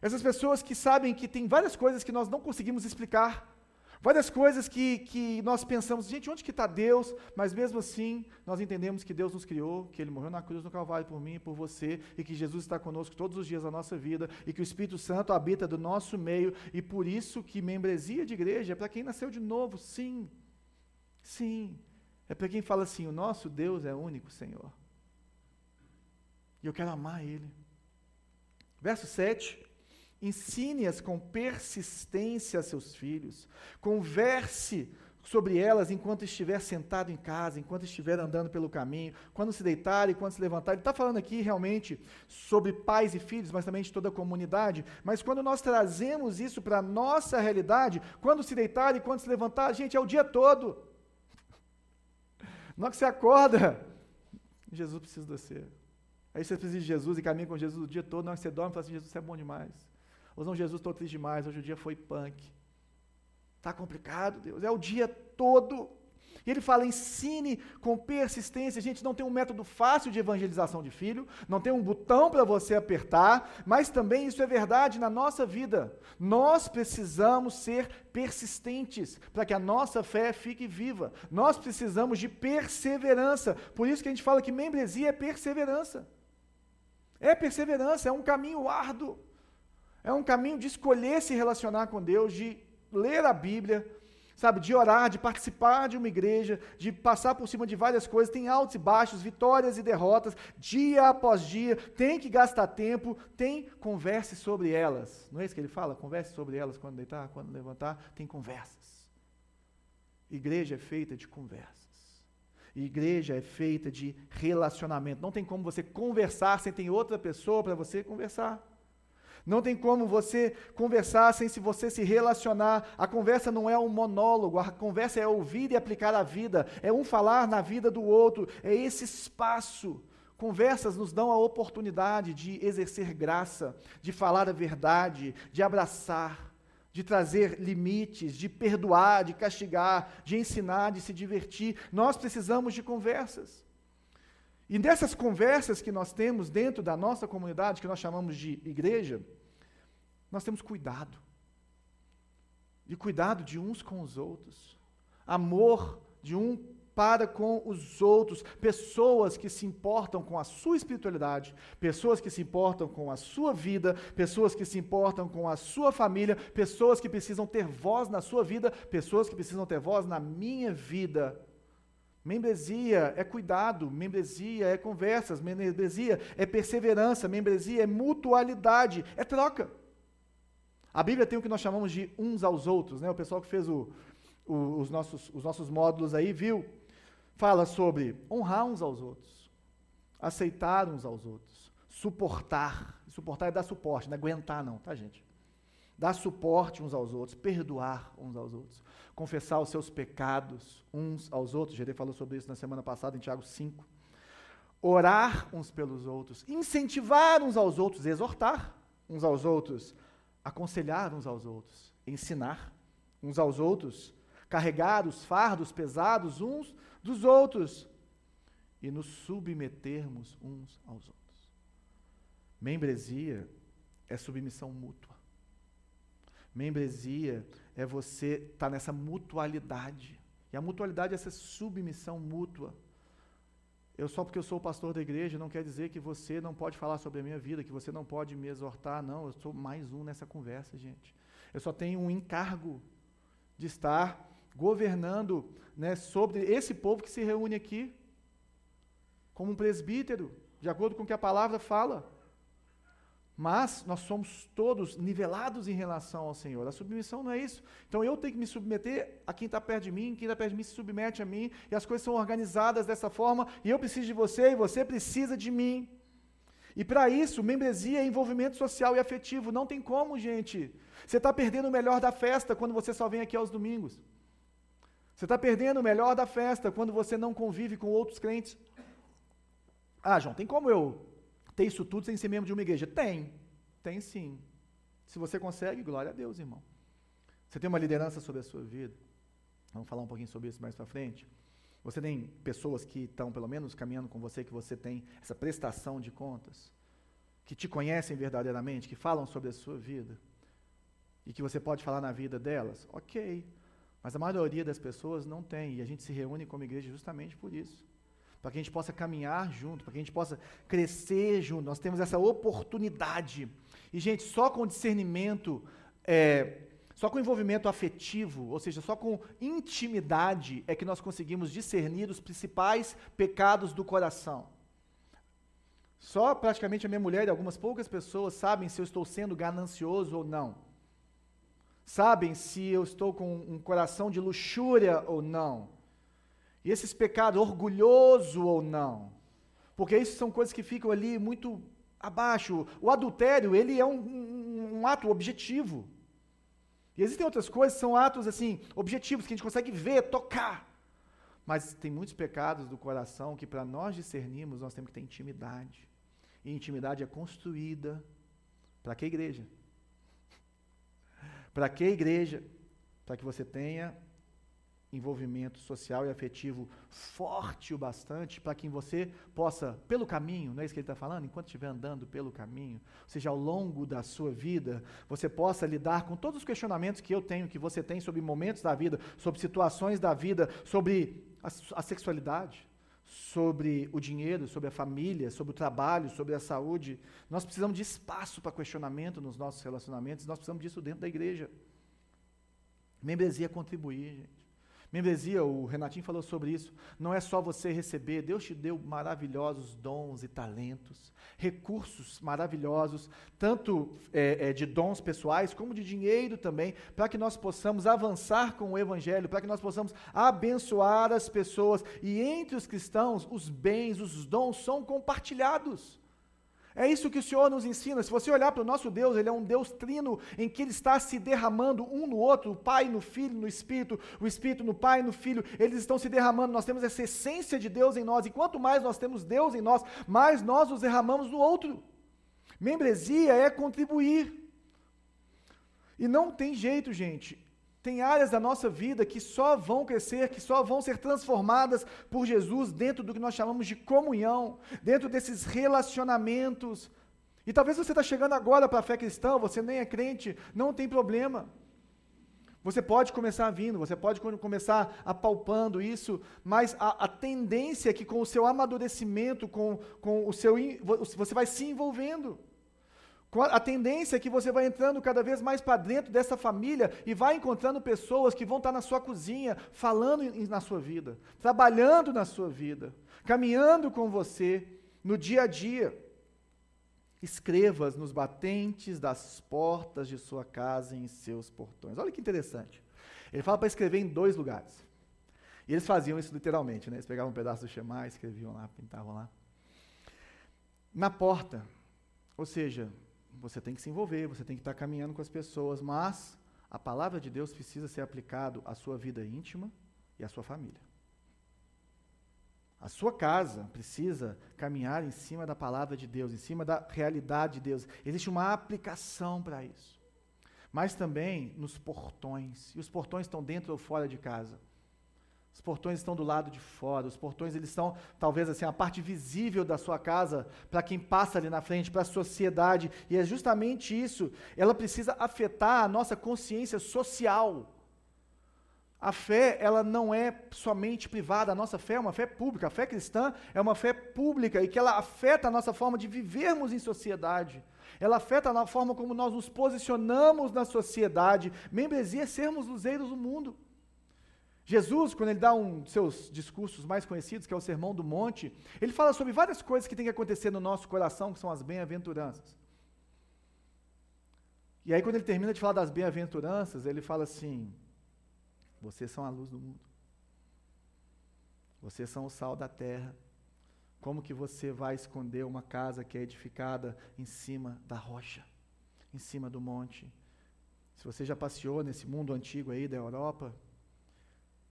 Essas pessoas que sabem que tem várias coisas que nós não conseguimos explicar. Várias coisas que, que nós pensamos, gente, onde que está Deus? Mas mesmo assim, nós entendemos que Deus nos criou, que Ele morreu na cruz no Calvário por mim e por você, e que Jesus está conosco todos os dias da nossa vida, e que o Espírito Santo habita do nosso meio, e por isso que membresia de igreja é para quem nasceu de novo, sim. Sim. É para quem fala assim: o nosso Deus é único, Senhor. E eu quero amar Ele. Verso 7. Ensine-as com persistência a seus filhos. Converse sobre elas enquanto estiver sentado em casa, enquanto estiver andando pelo caminho, quando se deitar e quando se levantar. Ele está falando aqui realmente sobre pais e filhos, mas também de toda a comunidade. Mas quando nós trazemos isso para a nossa realidade, quando se deitar e quando se levantar, gente, é o dia todo. Na hora que você acorda, Jesus precisa de você. Aí você precisa de Jesus e caminha com Jesus o dia todo. Na hora que você dorme, fala assim: Jesus, você é bom demais. Ou não, Jesus, estou triste demais, hoje o dia foi punk. Está complicado, Deus, é o dia todo. E ele fala: ensine com persistência. Gente, não tem um método fácil de evangelização de filho, não tem um botão para você apertar, mas também isso é verdade na nossa vida. Nós precisamos ser persistentes para que a nossa fé fique viva. Nós precisamos de perseverança. Por isso que a gente fala que membresia é perseverança. É perseverança, é um caminho árduo. É um caminho de escolher se relacionar com Deus, de ler a Bíblia, sabe, de orar, de participar de uma igreja, de passar por cima de várias coisas, tem altos e baixos, vitórias e derrotas, dia após dia, tem que gastar tempo, tem converse sobre elas. Não é isso que ele fala? Converse sobre elas quando deitar, quando levantar, tem conversas. Igreja é feita de conversas. Igreja é feita de relacionamento. Não tem como você conversar sem ter outra pessoa para você conversar. Não tem como você conversar sem se você se relacionar. A conversa não é um monólogo, a conversa é ouvir e aplicar a vida, é um falar na vida do outro, é esse espaço. Conversas nos dão a oportunidade de exercer graça, de falar a verdade, de abraçar, de trazer limites, de perdoar, de castigar, de ensinar, de se divertir. Nós precisamos de conversas. E dessas conversas que nós temos dentro da nossa comunidade, que nós chamamos de igreja, nós temos cuidado. De cuidado de uns com os outros. Amor de um para com os outros, pessoas que se importam com a sua espiritualidade, pessoas que se importam com a sua vida, pessoas que se importam com a sua família, pessoas que precisam ter voz na sua vida, pessoas que precisam ter voz na minha vida. Membresia é cuidado, membresia é conversas, membresia é perseverança, membresia é mutualidade, é troca. A Bíblia tem o que nós chamamos de uns aos outros, né? O pessoal que fez o, o, os, nossos, os nossos módulos aí viu, fala sobre honrar uns aos outros, aceitar uns aos outros, suportar. Suportar é dar suporte, não é aguentar não, tá gente? Dar suporte uns aos outros, perdoar uns aos outros confessar os seus pecados uns aos outros. Gerê falou sobre isso na semana passada, em Tiago 5. Orar uns pelos outros, incentivar uns aos outros, exortar uns aos outros, aconselhar uns aos outros, ensinar uns aos outros, carregar os fardos pesados uns dos outros e nos submetermos uns aos outros. Membresia é submissão mútua. Membresia é você estar tá nessa mutualidade. E a mutualidade é essa submissão mútua. Eu só porque eu sou o pastor da igreja não quer dizer que você não pode falar sobre a minha vida, que você não pode me exortar. Não, eu sou mais um nessa conversa, gente. Eu só tenho um encargo de estar governando né, sobre esse povo que se reúne aqui, como um presbítero, de acordo com o que a palavra fala. Mas nós somos todos nivelados em relação ao Senhor. A submissão não é isso. Então eu tenho que me submeter a quem está perto de mim, quem está perto de mim se submete a mim, e as coisas são organizadas dessa forma, e eu preciso de você, e você precisa de mim. E para isso, membresia é envolvimento social e afetivo. Não tem como, gente. Você está perdendo o melhor da festa quando você só vem aqui aos domingos. Você está perdendo o melhor da festa quando você não convive com outros crentes. Ah, João, tem como eu ter isso tudo sem ser membro de uma igreja? Tem, tem sim. Se você consegue, glória a Deus, irmão. Você tem uma liderança sobre a sua vida. Vamos falar um pouquinho sobre isso mais para frente. Você tem pessoas que estão, pelo menos, caminhando com você, que você tem essa prestação de contas, que te conhecem verdadeiramente, que falam sobre a sua vida, e que você pode falar na vida delas? Ok. Mas a maioria das pessoas não tem, e a gente se reúne como igreja justamente por isso para que a gente possa caminhar junto, para que a gente possa crescer junto. Nós temos essa oportunidade. E, gente, só com discernimento, é, só com envolvimento afetivo, ou seja, só com intimidade, é que nós conseguimos discernir os principais pecados do coração. Só praticamente a minha mulher e algumas poucas pessoas sabem se eu estou sendo ganancioso ou não. Sabem se eu estou com um coração de luxúria ou não e esses pecados, orgulhoso ou não? Porque isso são coisas que ficam ali muito abaixo. O adultério, ele é um, um, um ato objetivo. E existem outras coisas são atos assim, objetivos, que a gente consegue ver, tocar. Mas tem muitos pecados do coração que para nós discernirmos, nós temos que ter intimidade. E intimidade é construída para que igreja? Para que igreja? Para que você tenha envolvimento social e afetivo forte o bastante para que você possa, pelo caminho, não é isso que ele está falando? Enquanto estiver andando pelo caminho, ou seja, ao longo da sua vida, você possa lidar com todos os questionamentos que eu tenho, que você tem sobre momentos da vida, sobre situações da vida, sobre a, a sexualidade, sobre o dinheiro, sobre a família, sobre o trabalho, sobre a saúde. Nós precisamos de espaço para questionamento nos nossos relacionamentos, nós precisamos disso dentro da igreja. Membresia contribuir, gente. Membresia, o Renatinho falou sobre isso. Não é só você receber, Deus te deu maravilhosos dons e talentos, recursos maravilhosos, tanto é, é, de dons pessoais como de dinheiro também, para que nós possamos avançar com o Evangelho, para que nós possamos abençoar as pessoas. E entre os cristãos, os bens, os dons são compartilhados. É isso que o Senhor nos ensina. Se você olhar para o nosso Deus, Ele é um Deus trino, em que Ele está se derramando um no outro, o Pai no Filho, no Espírito, o Espírito no Pai, no Filho, eles estão se derramando. Nós temos essa essência de Deus em nós, e quanto mais nós temos Deus em nós, mais nós nos derramamos no outro. Membresia é contribuir. E não tem jeito, gente. Tem áreas da nossa vida que só vão crescer, que só vão ser transformadas por Jesus dentro do que nós chamamos de comunhão, dentro desses relacionamentos. E talvez você está chegando agora para a fé cristã, você nem é crente, não tem problema. Você pode começar vindo, você pode começar apalpando isso, mas a, a tendência é que com o seu amadurecimento, com, com o seu. Você vai se envolvendo. A tendência é que você vai entrando cada vez mais para dentro dessa família e vai encontrando pessoas que vão estar na sua cozinha, falando na sua vida, trabalhando na sua vida, caminhando com você no dia a dia. Escrevas nos batentes das portas de sua casa e em seus portões. Olha que interessante. Ele fala para escrever em dois lugares. E eles faziam isso literalmente, né? Eles pegavam um pedaço do Shema, escreviam lá, pintavam lá. Na porta, ou seja, você tem que se envolver, você tem que estar caminhando com as pessoas, mas a palavra de Deus precisa ser aplicado à sua vida íntima e à sua família. A sua casa precisa caminhar em cima da palavra de Deus, em cima da realidade de Deus. Existe uma aplicação para isso. Mas também nos portões. E os portões estão dentro ou fora de casa. Os portões estão do lado de fora. Os portões eles são talvez assim a parte visível da sua casa para quem passa ali na frente, para a sociedade. E é justamente isso. Ela precisa afetar a nossa consciência social. A fé, ela não é somente privada, a nossa fé é uma fé pública. A fé cristã é uma fé pública e que ela afeta a nossa forma de vivermos em sociedade. Ela afeta a forma como nós nos posicionamos na sociedade. Membresia é sermos luzeiros do mundo. Jesus, quando ele dá um dos seus discursos mais conhecidos, que é o Sermão do Monte, ele fala sobre várias coisas que tem que acontecer no nosso coração, que são as bem-aventuranças. E aí, quando ele termina de falar das bem-aventuranças, ele fala assim: Vocês são a luz do mundo. Vocês são o sal da terra. Como que você vai esconder uma casa que é edificada em cima da rocha, em cima do monte? Se você já passeou nesse mundo antigo aí da Europa,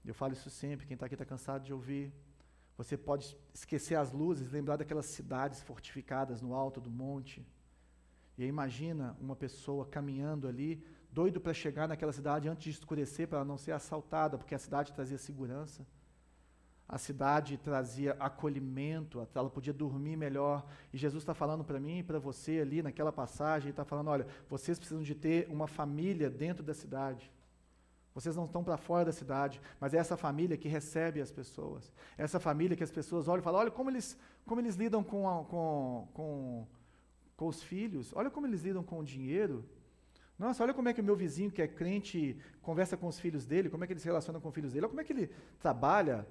eu falo isso sempre, quem está aqui está cansado de ouvir. Você pode esquecer as luzes, lembrar daquelas cidades fortificadas no alto do monte. E aí imagina uma pessoa caminhando ali, doido para chegar naquela cidade antes de escurecer, para não ser assaltada, porque a cidade trazia segurança. A cidade trazia acolhimento, ela podia dormir melhor. E Jesus está falando para mim e para você ali naquela passagem, está falando: olha, vocês precisam de ter uma família dentro da cidade. Vocês não estão para fora da cidade, mas é essa família que recebe as pessoas. É essa família que as pessoas olham e falam: olha como eles, como eles lidam com, a, com, com, com os filhos, olha como eles lidam com o dinheiro. Nossa, olha como é que o meu vizinho que é crente conversa com os filhos dele, como é que ele se relaciona com os filhos dele, olha como é que ele trabalha,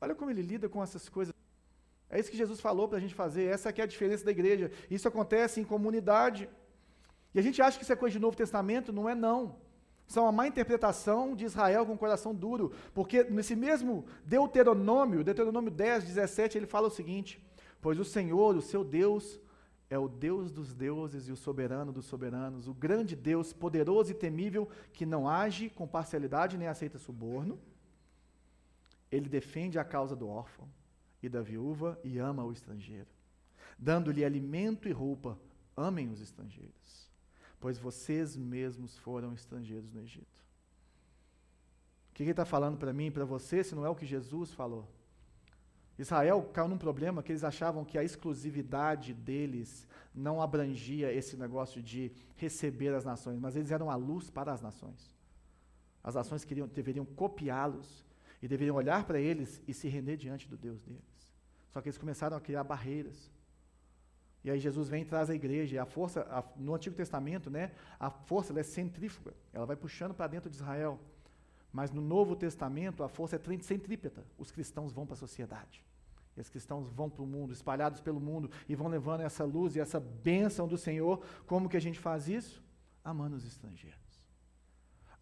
olha como ele lida com essas coisas. É isso que Jesus falou para a gente fazer, essa é a diferença da igreja. Isso acontece em comunidade. E a gente acha que isso é coisa de Novo Testamento, não é não são a má interpretação de Israel com o coração duro, porque nesse mesmo Deuteronômio, Deuteronômio 10, 17, ele fala o seguinte: Pois o Senhor, o seu Deus, é o Deus dos deuses e o soberano dos soberanos, o grande Deus, poderoso e temível, que não age com parcialidade nem aceita suborno. Ele defende a causa do órfão e da viúva e ama o estrangeiro, dando-lhe alimento e roupa. Amem os estrangeiros pois vocês mesmos foram estrangeiros no Egito. O que ele está falando para mim e para você, se não é o que Jesus falou? Israel caiu num problema que eles achavam que a exclusividade deles não abrangia esse negócio de receber as nações, mas eles eram a luz para as nações. As nações queriam, deveriam copiá-los e deveriam olhar para eles e se render diante do Deus deles. Só que eles começaram a criar barreiras. E aí Jesus vem e traz a igreja. E a força, a, no Antigo Testamento, né, a força é centrífuga. Ela vai puxando para dentro de Israel. Mas no Novo Testamento, a força é centrípeta. Os cristãos vão para a sociedade. E os cristãos vão para o mundo, espalhados pelo mundo, e vão levando essa luz e essa bênção do Senhor. Como que a gente faz isso? Amando os estrangeiros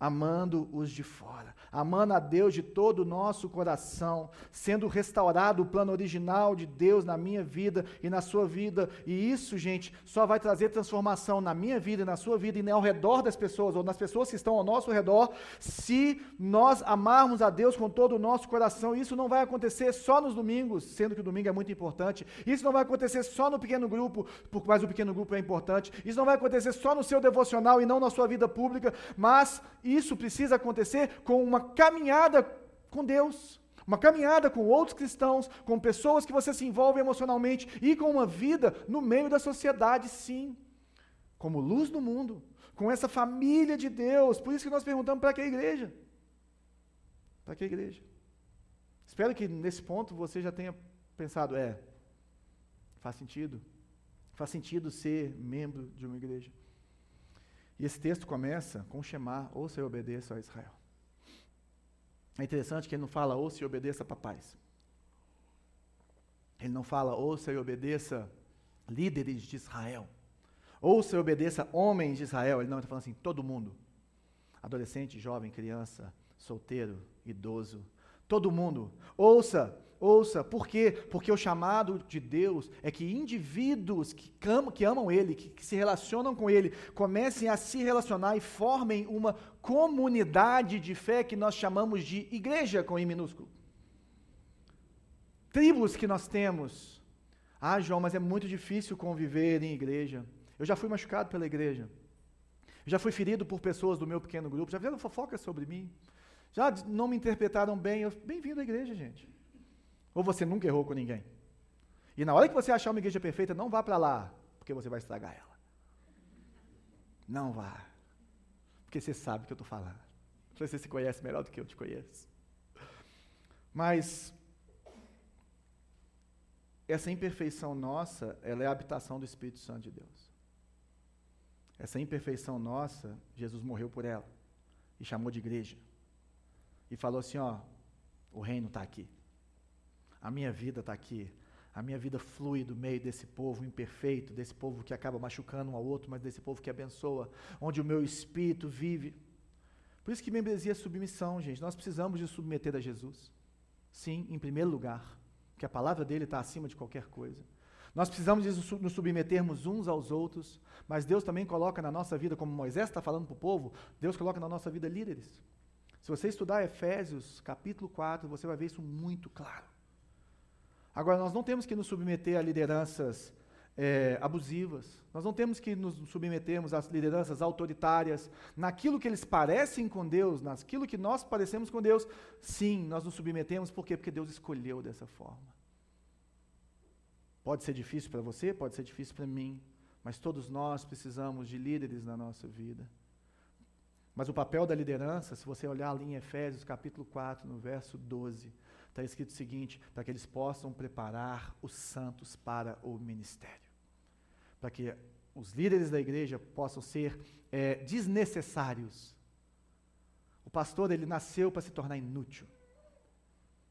amando os de fora, amando a Deus de todo o nosso coração, sendo restaurado o plano original de Deus na minha vida e na sua vida. E isso, gente, só vai trazer transformação na minha vida e na sua vida e ao redor das pessoas, ou nas pessoas que estão ao nosso redor, se nós amarmos a Deus com todo o nosso coração. Isso não vai acontecer só nos domingos, sendo que o domingo é muito importante. Isso não vai acontecer só no pequeno grupo, mas o pequeno grupo é importante. Isso não vai acontecer só no seu devocional e não na sua vida pública, mas isso precisa acontecer com uma caminhada com Deus, uma caminhada com outros cristãos, com pessoas que você se envolve emocionalmente e com uma vida no meio da sociedade, sim. Como luz do mundo, com essa família de Deus. Por isso que nós perguntamos para que igreja? Para que igreja? Espero que nesse ponto você já tenha pensado, é, faz sentido. Faz sentido ser membro de uma igreja. E esse texto começa com Shema, ouça e obedeça a Israel. É interessante que ele não fala ouça e obedeça papais. Ele não fala ouça e obedeça líderes de Israel. Ouça e obedeça homens de Israel. Ele não está falando assim, todo mundo. Adolescente, jovem, criança, solteiro, idoso. Todo mundo. Ouça Ouça, por quê? Porque o chamado de Deus é que indivíduos que amam, que amam Ele, que, que se relacionam com Ele, comecem a se relacionar e formem uma comunidade de fé que nós chamamos de igreja com I minúsculo. Tribos que nós temos. Ah, João, mas é muito difícil conviver em igreja. Eu já fui machucado pela igreja. Eu já fui ferido por pessoas do meu pequeno grupo. Já fizeram fofoca sobre mim. Já não me interpretaram bem, bem-vindo à igreja, gente. Ou você nunca errou com ninguém. E na hora que você achar uma igreja perfeita, não vá para lá, porque você vai estragar ela. Não vá. Porque você sabe o que eu estou falando. Você se conhece melhor do que eu te conheço. Mas essa imperfeição nossa, ela é a habitação do Espírito Santo de Deus. Essa imperfeição nossa, Jesus morreu por ela e chamou de igreja. E falou assim: ó, o reino está aqui. A minha vida está aqui. A minha vida flui do meio desse povo imperfeito, desse povo que acaba machucando um ao outro, mas desse povo que abençoa, onde o meu espírito vive. Por isso que membresia é submissão, gente. Nós precisamos de submeter a Jesus. Sim, em primeiro lugar, porque a palavra dele está acima de qualquer coisa. Nós precisamos nos submetermos uns aos outros, mas Deus também coloca na nossa vida, como Moisés está falando para o povo, Deus coloca na nossa vida líderes. Se você estudar Efésios capítulo 4, você vai ver isso muito claro. Agora, nós não temos que nos submeter a lideranças é, abusivas, nós não temos que nos submetermos às lideranças autoritárias, naquilo que eles parecem com Deus, naquilo que nós parecemos com Deus, sim, nós nos submetemos, por quê? Porque Deus escolheu dessa forma. Pode ser difícil para você, pode ser difícil para mim, mas todos nós precisamos de líderes na nossa vida. Mas o papel da liderança, se você olhar ali em Efésios capítulo 4, no verso 12, está escrito o seguinte: para que eles possam preparar os santos para o ministério. Para que os líderes da igreja possam ser é, desnecessários. O pastor, ele nasceu para se tornar inútil.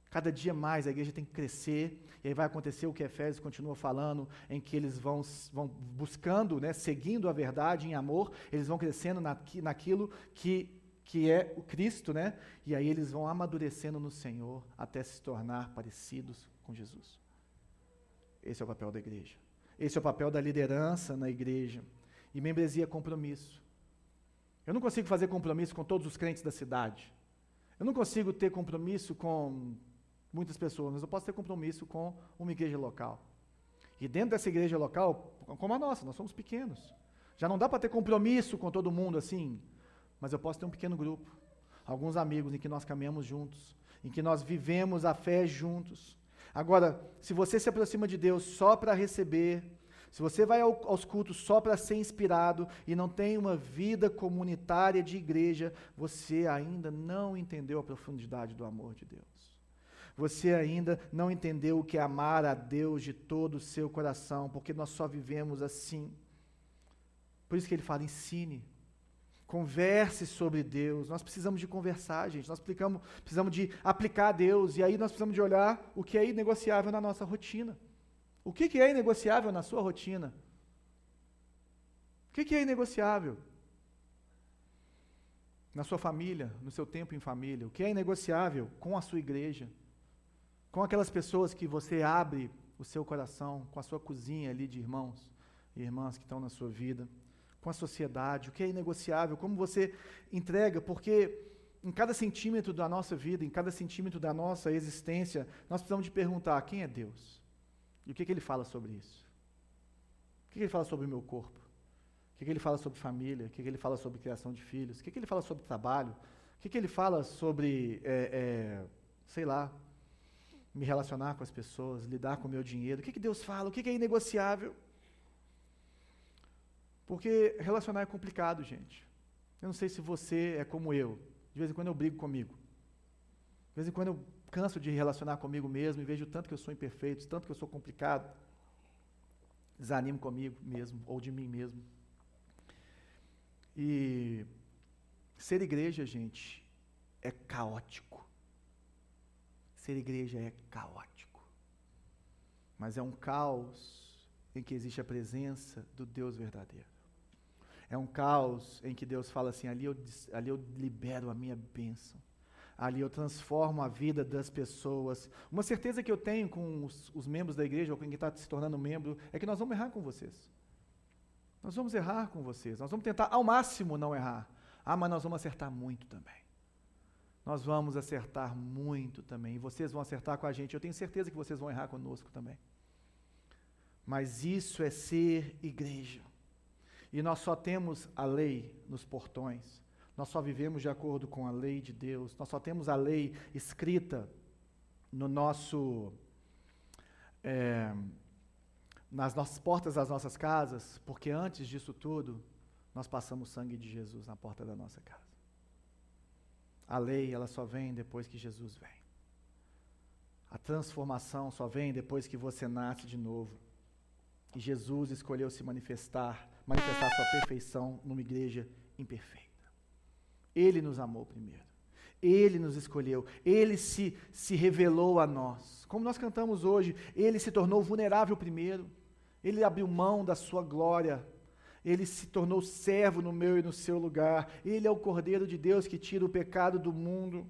Cada dia mais a igreja tem que crescer, e aí vai acontecer o que Efésios continua falando, em que eles vão, vão buscando, né, seguindo a verdade em amor, eles vão crescendo naqui, naquilo que que é o Cristo, né? E aí eles vão amadurecendo no Senhor até se tornar parecidos com Jesus. Esse é o papel da igreja. Esse é o papel da liderança na igreja. E membresia é compromisso. Eu não consigo fazer compromisso com todos os crentes da cidade. Eu não consigo ter compromisso com muitas pessoas, mas eu posso ter compromisso com uma igreja local. E dentro dessa igreja local, como a nossa, nós somos pequenos. Já não dá para ter compromisso com todo mundo assim mas eu posso ter um pequeno grupo, alguns amigos em que nós caminhamos juntos, em que nós vivemos a fé juntos. Agora, se você se aproxima de Deus só para receber, se você vai ao, aos cultos só para ser inspirado e não tem uma vida comunitária de igreja, você ainda não entendeu a profundidade do amor de Deus. Você ainda não entendeu o que é amar a Deus de todo o seu coração, porque nós só vivemos assim. Por isso que ele fala: ensine, Converse sobre Deus. Nós precisamos de conversar, gente. Nós precisamos, de aplicar Deus. E aí nós precisamos de olhar o que é inegociável na nossa rotina. O que, que é inegociável na sua rotina? O que, que é inegociável? Na sua família, no seu tempo em família. O que é inegociável com a sua igreja? Com aquelas pessoas que você abre o seu coração, com a sua cozinha ali de irmãos e irmãs que estão na sua vida com a sociedade, o que é inegociável, como você entrega, porque em cada centímetro da nossa vida, em cada centímetro da nossa existência, nós precisamos de perguntar quem é Deus? E o que, que ele fala sobre isso? O que, que ele fala sobre o meu corpo? O que, que ele fala sobre família? O que, ele fala sobre criação de filhos? O que, ele fala sobre trabalho? O que, ele fala sobre, é, é, sei lá, me relacionar com as pessoas, lidar com o meu dinheiro? O que, que Deus fala? O que, que é inegociável? Porque relacionar é complicado, gente. Eu não sei se você é como eu. De vez em quando eu brigo comigo. De vez em quando eu canso de relacionar comigo mesmo e vejo tanto que eu sou imperfeito, tanto que eu sou complicado. Desanimo comigo mesmo, ou de mim mesmo. E ser igreja, gente, é caótico. Ser igreja é caótico. Mas é um caos em que existe a presença do Deus verdadeiro. É um caos em que Deus fala assim: ali eu, ali eu libero a minha bênção. Ali eu transformo a vida das pessoas. Uma certeza que eu tenho com os, os membros da igreja, ou com quem está se tornando membro, é que nós vamos errar com vocês. Nós vamos errar com vocês. Nós vamos tentar ao máximo não errar. Ah, mas nós vamos acertar muito também. Nós vamos acertar muito também. E vocês vão acertar com a gente. Eu tenho certeza que vocês vão errar conosco também. Mas isso é ser igreja. E nós só temos a lei nos portões. Nós só vivemos de acordo com a lei de Deus. Nós só temos a lei escrita no nosso. É, nas nossas portas das nossas casas, porque antes disso tudo, nós passamos sangue de Jesus na porta da nossa casa. A lei, ela só vem depois que Jesus vem. A transformação só vem depois que você nasce de novo. E Jesus escolheu se manifestar, manifestar sua perfeição numa igreja imperfeita. Ele nos amou primeiro. Ele nos escolheu, Ele se, se revelou a nós. Como nós cantamos hoje, Ele se tornou vulnerável primeiro, Ele abriu mão da sua glória, Ele se tornou servo no meu e no seu lugar, Ele é o Cordeiro de Deus que tira o pecado do mundo.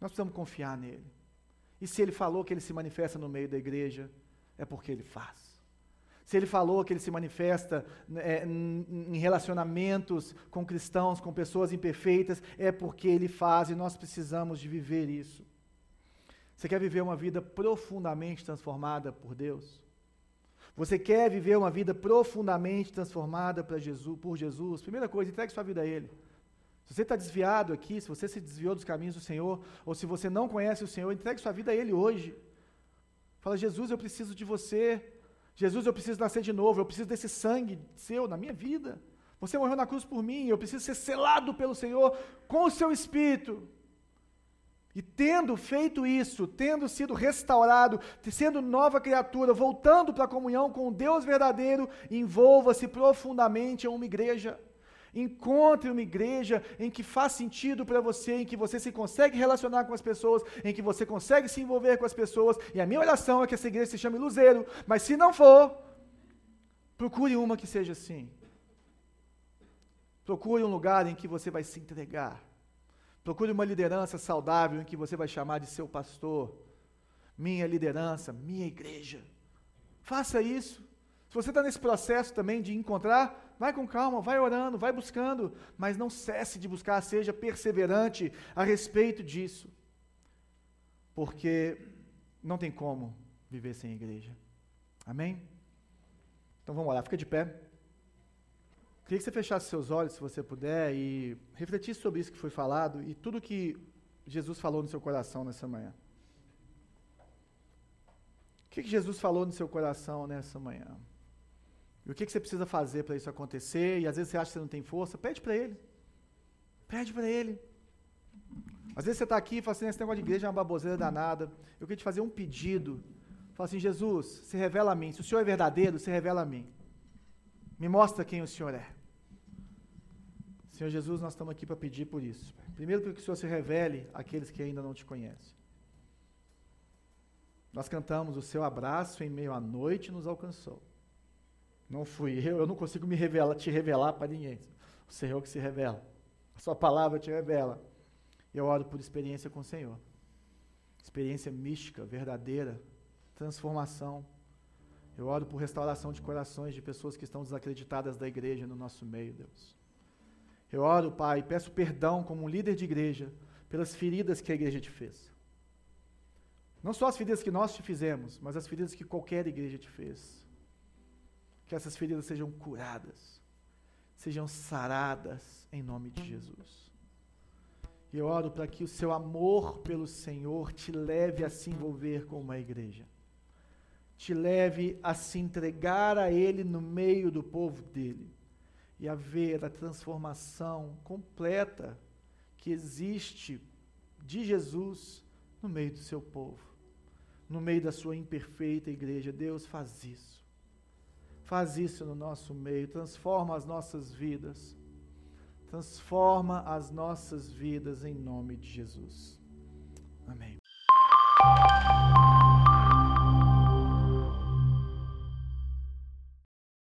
Nós precisamos confiar nele. E se Ele falou que Ele se manifesta no meio da igreja, é porque Ele faz. Se ele falou que ele se manifesta é, em relacionamentos com cristãos, com pessoas imperfeitas, é porque ele faz e nós precisamos de viver isso. Você quer viver uma vida profundamente transformada por Deus? Você quer viver uma vida profundamente transformada Jesus, por Jesus? Primeira coisa, entregue sua vida a Ele. Se você está desviado aqui, se você se desviou dos caminhos do Senhor, ou se você não conhece o Senhor, entregue sua vida a Ele hoje. Fala, Jesus, eu preciso de você. Jesus, eu preciso nascer de novo, eu preciso desse sangue seu na minha vida. Você morreu na cruz por mim, eu preciso ser selado pelo Senhor com o seu espírito. E tendo feito isso, tendo sido restaurado, sendo nova criatura, voltando para a comunhão com o Deus verdadeiro, envolva-se profundamente em uma igreja. Encontre uma igreja em que faz sentido para você, em que você se consegue relacionar com as pessoas, em que você consegue se envolver com as pessoas. E a minha oração é que essa igreja se chame Luzeiro, mas se não for, procure uma que seja assim. Procure um lugar em que você vai se entregar. Procure uma liderança saudável em que você vai chamar de seu pastor. Minha liderança, minha igreja. Faça isso. Se você está nesse processo também de encontrar, vai com calma, vai orando, vai buscando, mas não cesse de buscar, seja perseverante a respeito disso. Porque não tem como viver sem igreja. Amém? Então vamos lá, fica de pé. Queria que você fechasse seus olhos, se você puder, e refletisse sobre isso que foi falado e tudo que Jesus falou no seu coração nessa manhã. O que, que Jesus falou no seu coração nessa manhã? E o que, que você precisa fazer para isso acontecer? E às vezes você acha que você não tem força, pede para Ele. Pede para Ele. Às vezes você está aqui e fala assim, esse negócio de igreja é uma baboseira danada. Eu queria te fazer um pedido. Fala assim, Jesus, se revela a mim. Se o Senhor é verdadeiro, se revela a mim. Me mostra quem o Senhor é. Senhor Jesus, nós estamos aqui para pedir por isso. Primeiro, para que o Senhor se revele àqueles que ainda não te conhecem. Nós cantamos, o seu abraço em meio à noite nos alcançou. Não fui eu, eu não consigo me revelar, te revelar para ninguém. O Senhor que se revela. A sua palavra te revela. Eu oro por experiência com o Senhor. Experiência mística, verdadeira, transformação. Eu oro por restauração de corações de pessoas que estão desacreditadas da igreja no nosso meio, Deus. Eu oro, Pai, peço perdão como um líder de igreja pelas feridas que a igreja te fez. Não só as feridas que nós te fizemos, mas as feridas que qualquer igreja te fez que essas feridas sejam curadas, sejam saradas em nome de Jesus. E eu oro para que o seu amor pelo Senhor te leve a se envolver com uma igreja, te leve a se entregar a Ele no meio do povo dele e a ver a transformação completa que existe de Jesus no meio do seu povo, no meio da sua imperfeita igreja. Deus faz isso. Faz isso no nosso meio, transforma as nossas vidas. Transforma as nossas vidas em nome de Jesus. Amém.